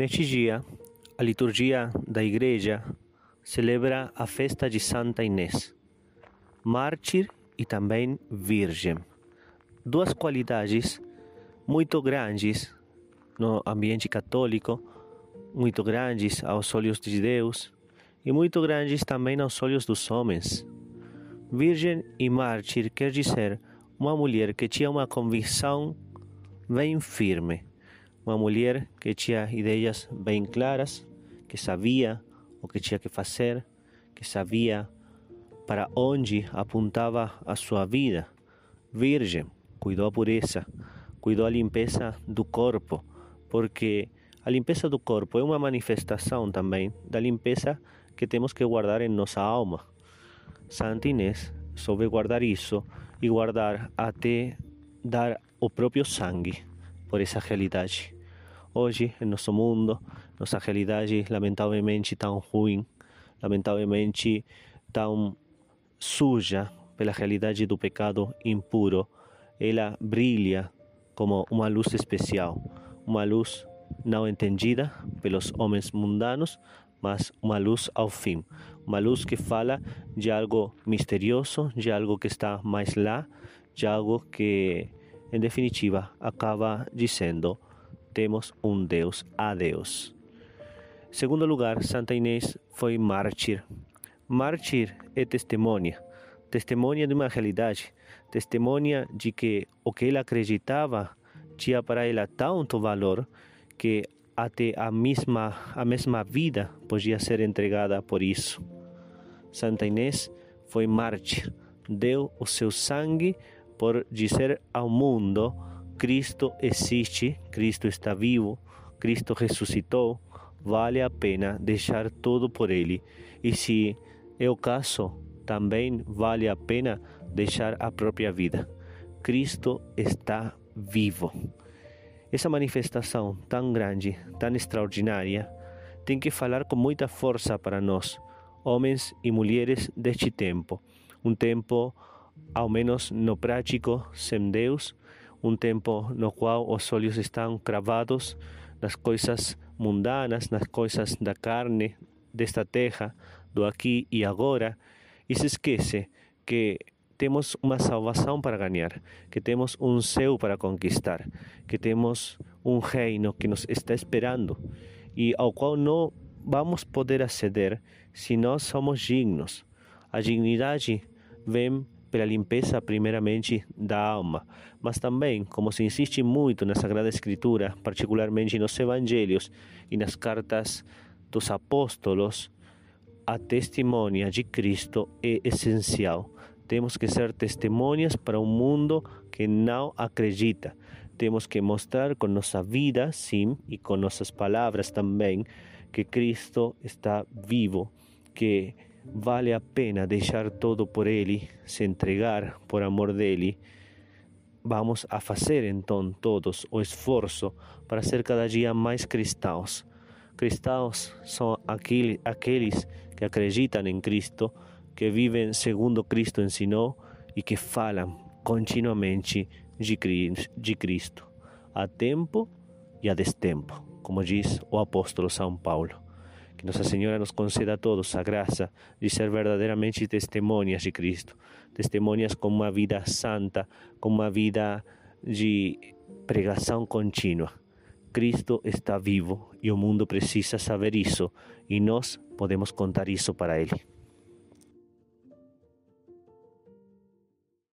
Neste dia, a liturgia da Igreja celebra a festa de Santa Inês, mártir e também virgem. Duas qualidades muito grandes no ambiente católico, muito grandes aos olhos de Deus e muito grandes também aos olhos dos homens. Virgem e mártir quer dizer uma mulher que tinha uma convicção bem firme uma mulher que tinha ideias bem claras, que sabia o que tinha que fazer, que sabia para onde apontava a sua vida. Virgem, cuidou a pureza, cuidou a limpeza do corpo, porque a limpeza do corpo é uma manifestação também da limpeza que temos que guardar em nossa alma. Santa Inês soube guardar isso e guardar até dar o próprio sangue por essa realidade. Hoje, em nosso mundo, nossa realidade lamentavelmente tão ruim, lamentavelmente tão suja pela realidade do pecado impuro, ela brilha como uma luz especial, uma luz não entendida pelos homens mundanos, mas uma luz ao fim, uma luz que fala de algo misterioso, de algo que está mais lá, de algo que, em definitiva, acaba dizendo temos um Deus a Deus. Segundo lugar, Santa Inês foi mártir. Mártir é testemunha, testemunha de uma realidade, testemunha de que o que ela acreditava tinha para ela tanto valor que até a mesma, a mesma vida podia ser entregada por isso. Santa Inês foi mártir, deu o seu sangue por dizer ao mundo Cristo existe, Cristo está vivo, Cristo ressuscitou, vale a pena deixar tudo por Ele. E se é o caso, também vale a pena deixar a própria vida. Cristo está vivo. Essa manifestação tão grande, tão extraordinária, tem que falar com muita força para nós, homens e mulheres deste tempo. Um tempo, ao menos no prático, sem Deus, um tempo no qual os olhos estão cravados nas coisas mundanas, nas coisas da carne, desta terra, do aqui e agora, e se esquece que temos uma salvação para ganhar, que temos um céu para conquistar, que temos um reino que nos está esperando e ao qual não vamos poder aceder se nós somos dignos. A dignidade vem pela limpeza primeiramente da alma, mas também, como se insiste muito na Sagrada Escritura, particularmente nos Evangelhos e nas cartas dos apóstolos, a testemunha de Cristo é essencial. Temos que ser testemunhas para um mundo que não acredita. Temos que mostrar com nossa vida, sim, e com nossas palavras também, que Cristo está vivo, que vale a pena deixar todo por Ele, se entregar por amor dele. Vamos a fazer então todos o esforço para ser cada dia mais cristãos. Cristãos são aqueles que acreditam em Cristo, que vivem segundo Cristo ensinou e que falam continuamente de Cristo, a tempo e a destempo, como diz o apóstolo São Paulo. Que Nossa Senhora nos conceda a todos a graça de ser verdadeiramente testemunhas de Cristo, testemunhas com uma vida santa, com uma vida de pregação contínua. Cristo está vivo e o mundo precisa saber isso e nós podemos contar isso para Ele.